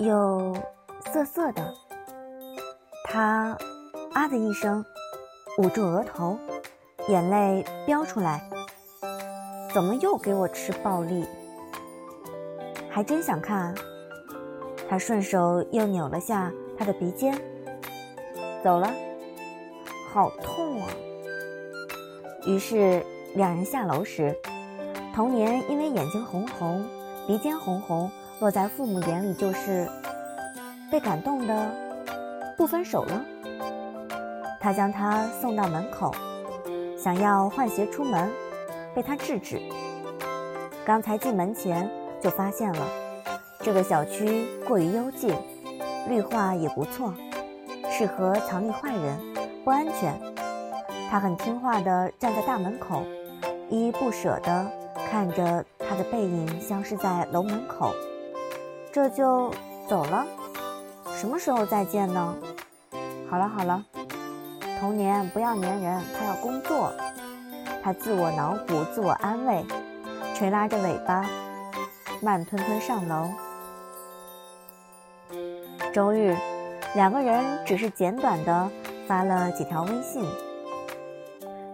又涩涩的。他啊的一声，捂住额头，眼泪飙出来。怎么又给我吃暴力？还真想看。他顺手又扭了下他的鼻尖，走了。好痛啊！于是两人下楼时，童年因为眼睛红红、鼻尖红红，落在父母眼里就是被感动的不分手了。他将他送到门口，想要换鞋出门，被他制止。刚才进门前就发现了，这个小区过于幽静，绿化也不错，适合藏匿坏人。不安全，他很听话地站在大门口，依依不舍地看着他的背影消失在楼门口。这就走了？什么时候再见呢？好了好了，童年不要粘人，他要工作。他自我脑补，自我安慰，垂拉着尾巴，慢吞吞上楼。周日，两个人只是简短的。发了几条微信。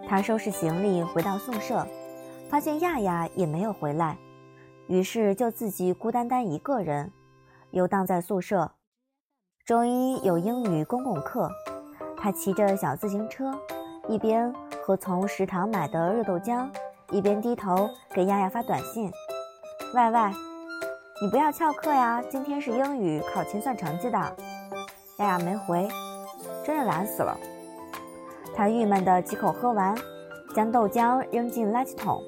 他收拾行李回到宿舍，发现亚亚也没有回来，于是就自己孤单单一个人游荡在宿舍。周一有英语公共课，他骑着小自行车，一边喝从食堂买的热豆浆，一边低头给亚亚发短信：“喂喂，你不要翘课呀，今天是英语考勤算成绩的。”亚亚没回。真是懒死了！他郁闷的几口喝完，将豆浆扔进垃圾桶，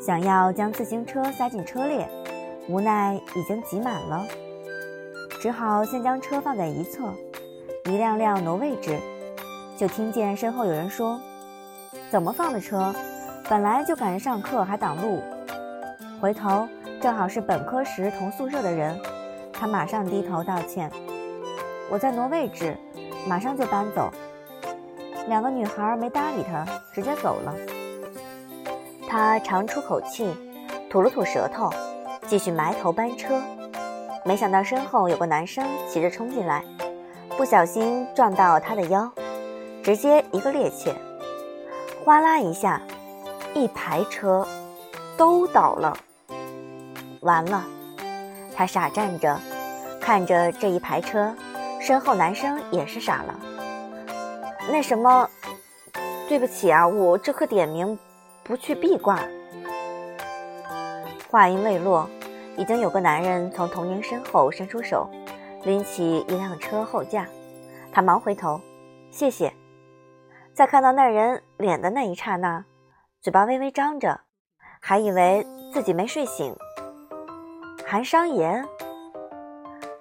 想要将自行车塞进车里，无奈已经挤满了，只好先将车放在一侧，一辆辆挪位置。就听见身后有人说：“怎么放的车？本来就赶着上课，还挡路。”回头正好是本科时同宿舍的人，他马上低头道歉：“我在挪位置。”马上就搬走，两个女孩没搭理他，直接走了。他长出口气，吐了吐舌头，继续埋头搬车。没想到身后有个男生骑着冲进来，不小心撞到他的腰，直接一个趔趄，哗啦一下，一排车都倒了。完了，他傻站着，看着这一排车。身后男生也是傻了。那什么，对不起啊，我这颗点名不去 B 挂。话音未落，已经有个男人从童年身后伸出手，拎起一辆车后架。他忙回头，谢谢。在看到那人脸的那一刹那，嘴巴微微张着，还以为自己没睡醒。韩商言，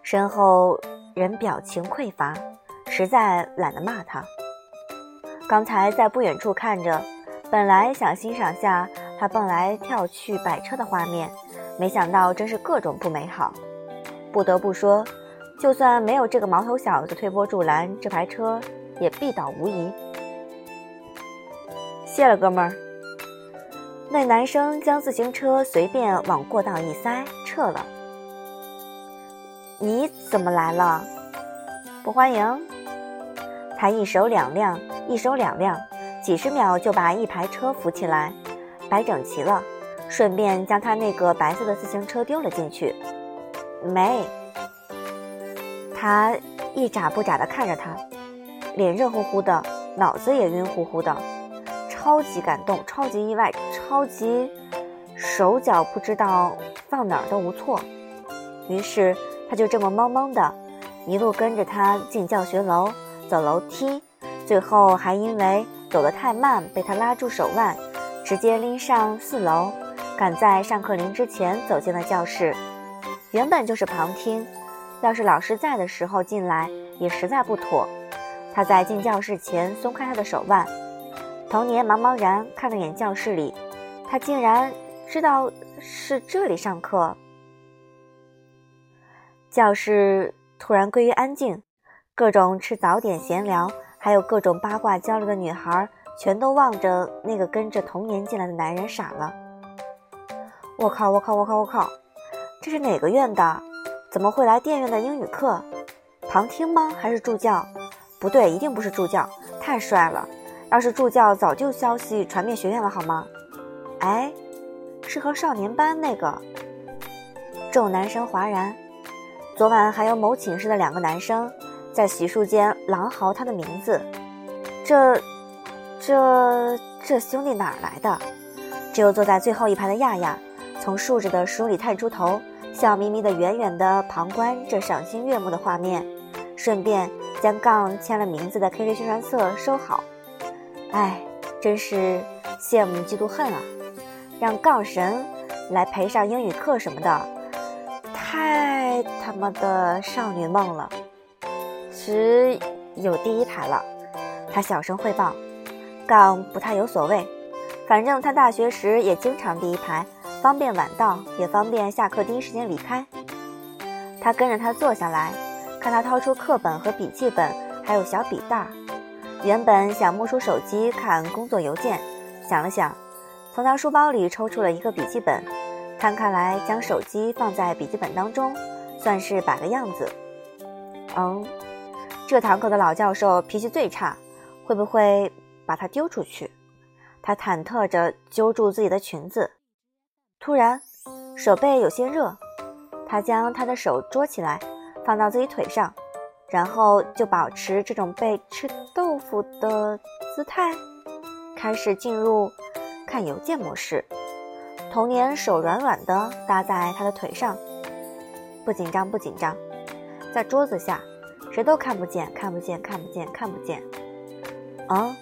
身后。人表情匮乏，实在懒得骂他。刚才在不远处看着，本来想欣赏下他蹦来跳去摆车的画面，没想到真是各种不美好。不得不说，就算没有这个毛头小子推波助澜，这排车也必倒无疑。谢了，哥们儿。那男生将自行车随便往过道一塞，撤了。你怎么来了？不欢迎。他一手两辆，一手两辆，几十秒就把一排车扶起来，摆整齐了，顺便将他那个白色的自行车丢了进去。没。他一眨不眨地看着他，脸热乎乎的，脑子也晕乎乎的，超级感动，超级意外，超级手脚不知道放哪儿都无措。于是。他就这么懵懵的，一路跟着他进教学楼，走楼梯，最后还因为走得太慢被他拉住手腕，直接拎上四楼，赶在上课铃之前走进了教室。原本就是旁听，要是老师在的时候进来也实在不妥。他在进教室前松开他的手腕，童年茫茫然看了眼教室里，他竟然知道是这里上课。教室突然归于安静，各种吃早点闲聊，还有各种八卦交流的女孩，全都望着那个跟着童年进来的男人傻了。我靠！我靠！我靠！我靠！这是哪个院的？怎么会来电院的英语课？旁听吗？还是助教？不对，一定不是助教，太帅了。要是助教，早就消息传遍学院了，好吗？哎，是和少年班那个。众男生哗然。昨晚还有某寝室的两个男生在洗漱间狼嚎他的名字。这、这、这兄弟哪儿来的？只有坐在最后一排的亚亚，从竖着的书里探出头，笑眯眯的远远的旁观这赏心悦目的画面，顺便将杠签了名字的 KK 宣传册收好。哎，真是羡慕嫉妒恨啊！让杠神来陪上英语课什么的。太他妈的少女梦了！只有第一排了，他小声汇报。杠不太有所谓，反正他大学时也经常第一排，方便晚到，也方便下课第一时间离开。他跟着他坐下来，看他掏出课本和笔记本，还有小笔袋。原本想摸出手机看工作邮件，想了想，从他书包里抽出了一个笔记本。摊开来，将手机放在笔记本当中，算是摆个样子。嗯，这堂课的老教授脾气最差，会不会把他丢出去？他忐忑着揪住自己的裙子，突然手背有些热，他将他的手捉起来，放到自己腿上，然后就保持这种被吃豆腐的姿态，开始进入看邮件模式。童年手软软的搭在他的腿上，不紧张不紧张，在桌子下，谁都看不见看不见看不见看不见。啊，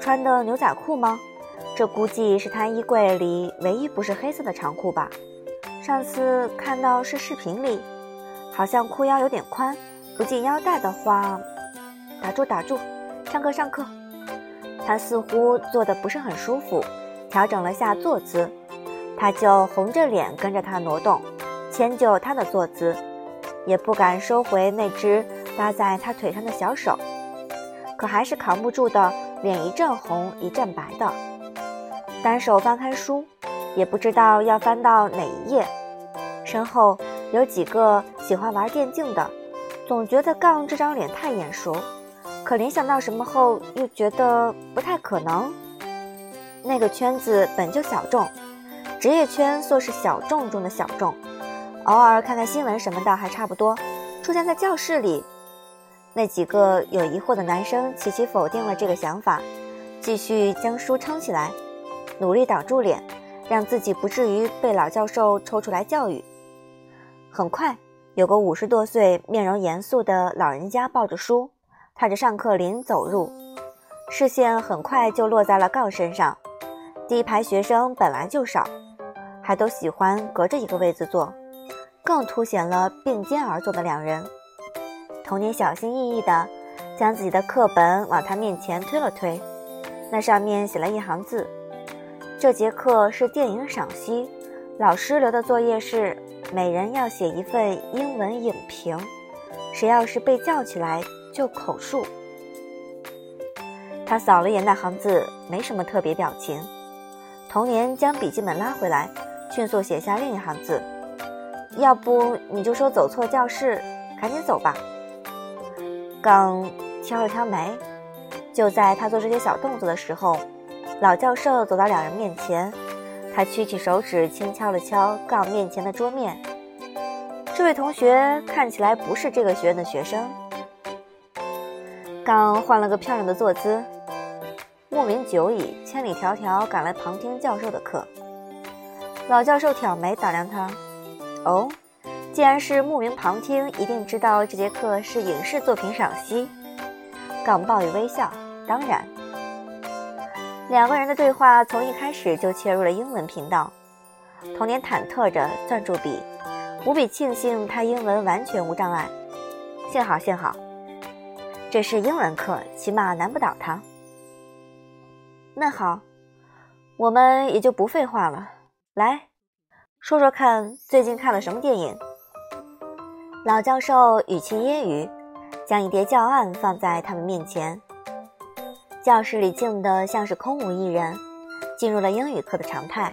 穿的牛仔裤吗？这估计是他衣柜里唯一不是黑色的长裤吧。上次看到是视频里，好像裤腰有点宽，不系腰带的话，打住打住，上课上课。他似乎坐的不是很舒服，调整了下坐姿。他就红着脸跟着他挪动，迁就他的坐姿，也不敢收回那只搭在他腿上的小手，可还是扛不住的，脸一阵红一阵白的。单手翻开书，也不知道要翻到哪一页。身后有几个喜欢玩电竞的，总觉得杠这张脸太眼熟，可联想到什么后又觉得不太可能。那个圈子本就小众。职业圈算是小众中的小众，偶尔看看新闻什么的还差不多。出现在教室里，那几个有疑惑的男生齐齐否定了这个想法，继续将书撑起来，努力挡住脸，让自己不至于被老教授抽出来教育。很快，有个五十多岁、面容严肃的老人家抱着书，踏着上课铃走入，视线很快就落在了杠身上。第一排学生本来就少。还都喜欢隔着一个位子坐，更凸显了并肩而坐的两人。童年小心翼翼地将自己的课本往他面前推了推，那上面写了一行字：“这节课是电影赏析，老师留的作业是每人要写一份英文影评，谁要是被叫起来就口述。”他扫了眼那行字，没什么特别表情。童年将笔记本拉回来。迅速写下另一行字，要不你就说走错教室，赶紧走吧。刚挑了挑眉，就在他做这些小动作的时候，老教授走到两人面前，他屈起手指轻敲了敲杠面前的桌面。这位同学看起来不是这个学院的学生。刚换了个漂亮的坐姿，慕名久矣，千里迢迢赶来旁听教授的课。老教授挑眉打量他，哦，既然是慕名旁听，一定知道这节课是影视作品赏析。杠报以微笑，当然。两个人的对话从一开始就切入了英文频道。童年忐忑着攥住笔，无比庆幸他英文完全无障碍。幸好幸好，这是英文课，起码难不倒他。那好，我们也就不废话了。来说说看，最近看了什么电影？老教授语气揶揄，将一叠教案放在他们面前。教室里静得像是空无一人，进入了英语课的常态。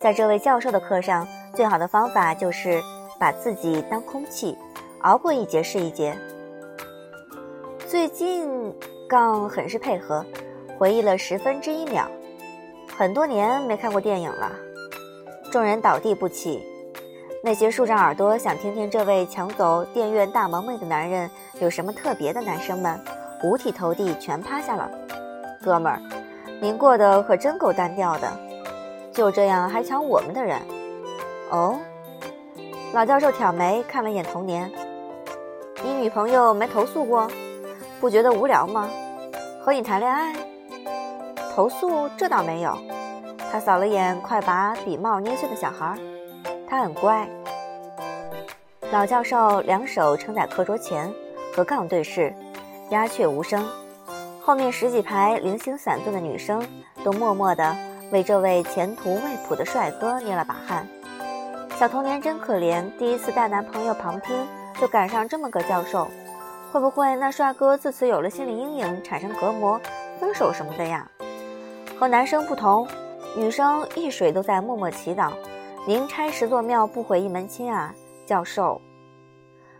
在这位教授的课上，最好的方法就是把自己当空气，熬过一节是一节。最近杠很是配合，回忆了十分之一秒。很多年没看过电影了。众人倒地不起。那些竖着耳朵想听听这位抢走电院大萌妹的男人有什么特别的男生们，五体投地，全趴下了。哥们儿，您过得可真够单调的，就这样还抢我们的人？哦。老教授挑眉看了眼童年，你女朋友没投诉过？不觉得无聊吗？和你谈恋爱？投诉这倒没有。他扫了眼快把笔帽捏碎的小孩，他很乖。老教授两手撑在课桌前，和杠对视，鸦雀无声。后面十几排零星散坐的女生都默默地为这位前途未卜的帅哥捏了把汗。小童年真可怜，第一次带男朋友旁听就赶上这么个教授，会不会那帅哥自此有了心理阴影，产生隔膜，分手什么的呀？和男生不同。女生一水都在默默祈祷：“宁拆十座庙，不毁一门亲啊！”教授，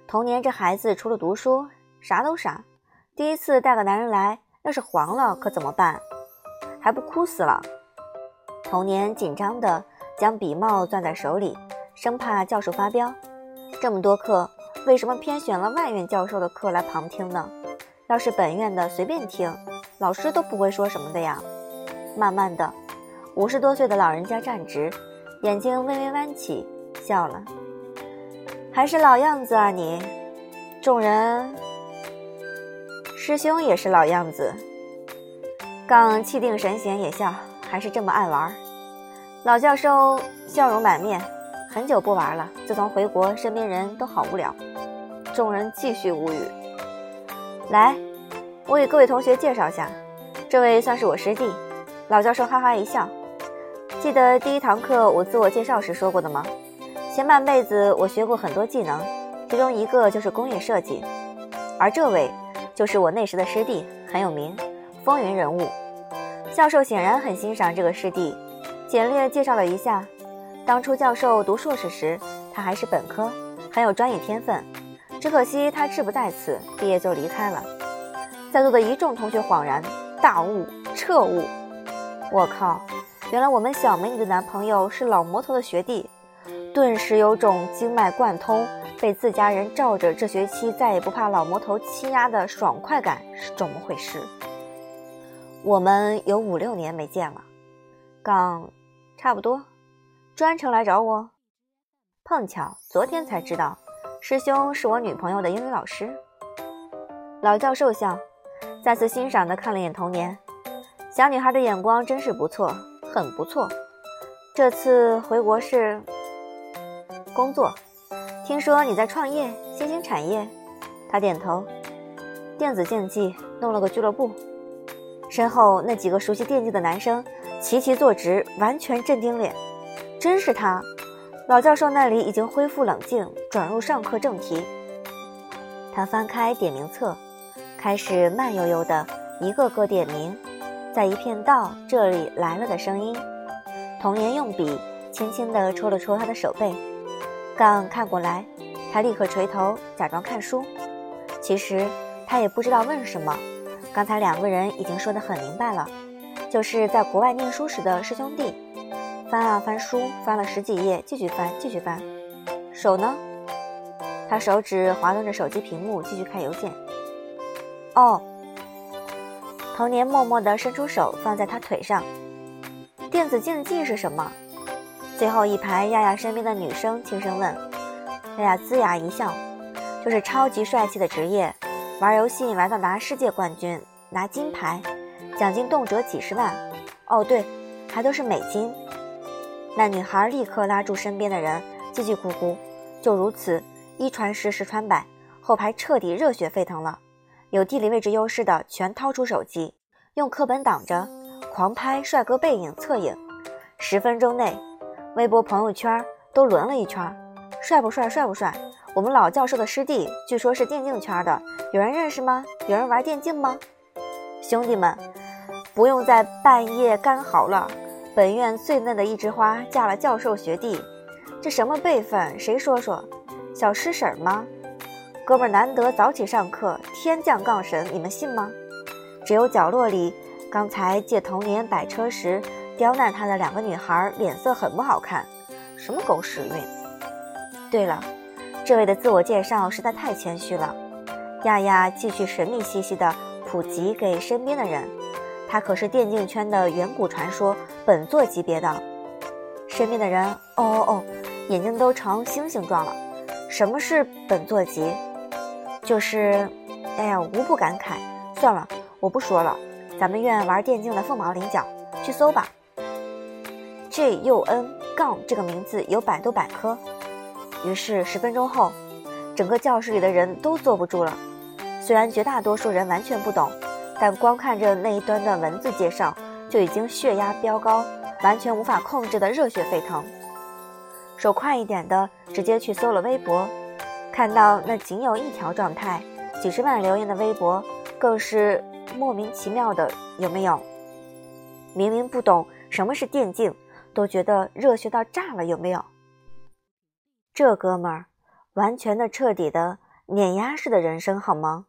童年这孩子除了读书啥都傻。第一次带个男人来，要是黄了可怎么办？还不哭死了？童年紧张的将笔帽攥在手里，生怕教授发飙。这么多课，为什么偏选了外院教授的课来旁听呢？要是本院的随便听，老师都不会说什么的呀。慢慢的。五十多岁的老人家站直，眼睛微微弯起，笑了。还是老样子啊，你。众人，师兄也是老样子。刚气定神闲也笑，还是这么爱玩。老教授笑容满面，很久不玩了。自从回国，身边人都好无聊。众人继续无语。来，我给各位同学介绍下，这位算是我师弟。老教授哈哈一笑。记得第一堂课我自我介绍时说过的吗？前半辈子我学过很多技能，其中一个就是工业设计。而这位就是我那时的师弟，很有名，风云人物。教授显然很欣赏这个师弟，简略介绍了一下。当初教授读硕士时，他还是本科，很有专业天分。只可惜他志不在此，毕业就离开了。在座的一众同学恍然大悟，彻悟。我靠！原来我们小美女的男朋友是老魔头的学弟，顿时有种经脉贯通，被自家人罩着，这学期再也不怕老魔头欺压的爽快感是怎么回事？我们有五六年没见了，刚差不多，专程来找我，碰巧昨天才知道，师兄是我女朋友的英语老师。老教授笑，再次欣赏的看了眼童年，小女孩的眼光真是不错。很不错，这次回国是工作。听说你在创业，新兴产业。他点头，电子竞技弄了个俱乐部。身后那几个熟悉电竞的男生齐齐坐直，完全镇定脸。真是他。老教授那里已经恢复冷静，转入上课正题。他翻开点名册，开始慢悠悠的一个个点名。在一片道这里来了的声音，童年用笔轻轻地戳了戳他的手背。杠看过来，他立刻垂头，假装看书。其实他也不知道问什么。刚才两个人已经说得很明白了，就是在国外念书时的师兄弟。翻啊翻书，翻了十几页，继续翻，继续翻。手呢？他手指滑动着手机屏幕，继续看邮件。哦。童年默默地伸出手放在他腿上。电子竞技是什么？最后一排亚亚身边的女生轻声问。亚亚龇牙一笑，就是超级帅气的职业，玩游戏玩到拿世界冠军，拿金牌，奖金动辄几十万。哦对，还都是美金。那女孩立刻拉住身边的人，叽叽咕咕。就如此，一传十，十传百，后排彻底热血沸腾了。有地理位置优势的全掏出手机，用课本挡着，狂拍帅哥背影侧影。十分钟内，微博朋友圈都轮了一圈，帅不帅？帅不帅？我们老教授的师弟，据说是电竞圈的，有人认识吗？有人玩电竞吗？兄弟们，不用再半夜干嚎了。本院最嫩的一枝花嫁了教授学弟，这什么辈分？谁说说？小师婶吗？哥们难得早起上课，天降杠神，你们信吗？只有角落里刚才借童年摆车时刁难他的两个女孩脸色很不好看，什么狗屎运！对了，这位的自我介绍实在太谦虚了。亚亚继续神秘兮兮地普及给身边的人，他可是电竞圈的远古传说，本座级别的。身边的人哦哦哦，眼睛都成星星状了。什么是本座级？就是，哎呀，无不感慨。算了，我不说了。咱们院玩电竞的凤毛麟角，去搜吧。J U N 杠这个名字有百度百科。于是十分钟后，整个教室里的人都坐不住了。虽然绝大多数人完全不懂，但光看着那一段段文字介绍，就已经血压飙高，完全无法控制的热血沸腾。手快一点的，直接去搜了微博，看到那仅有一条状态，几十万留言的微博，更是莫名其妙的，有没有？明明不懂什么是电竞，都觉得热血到炸了，有没有？这哥们儿，完全的、彻底的碾压式的人生，好吗？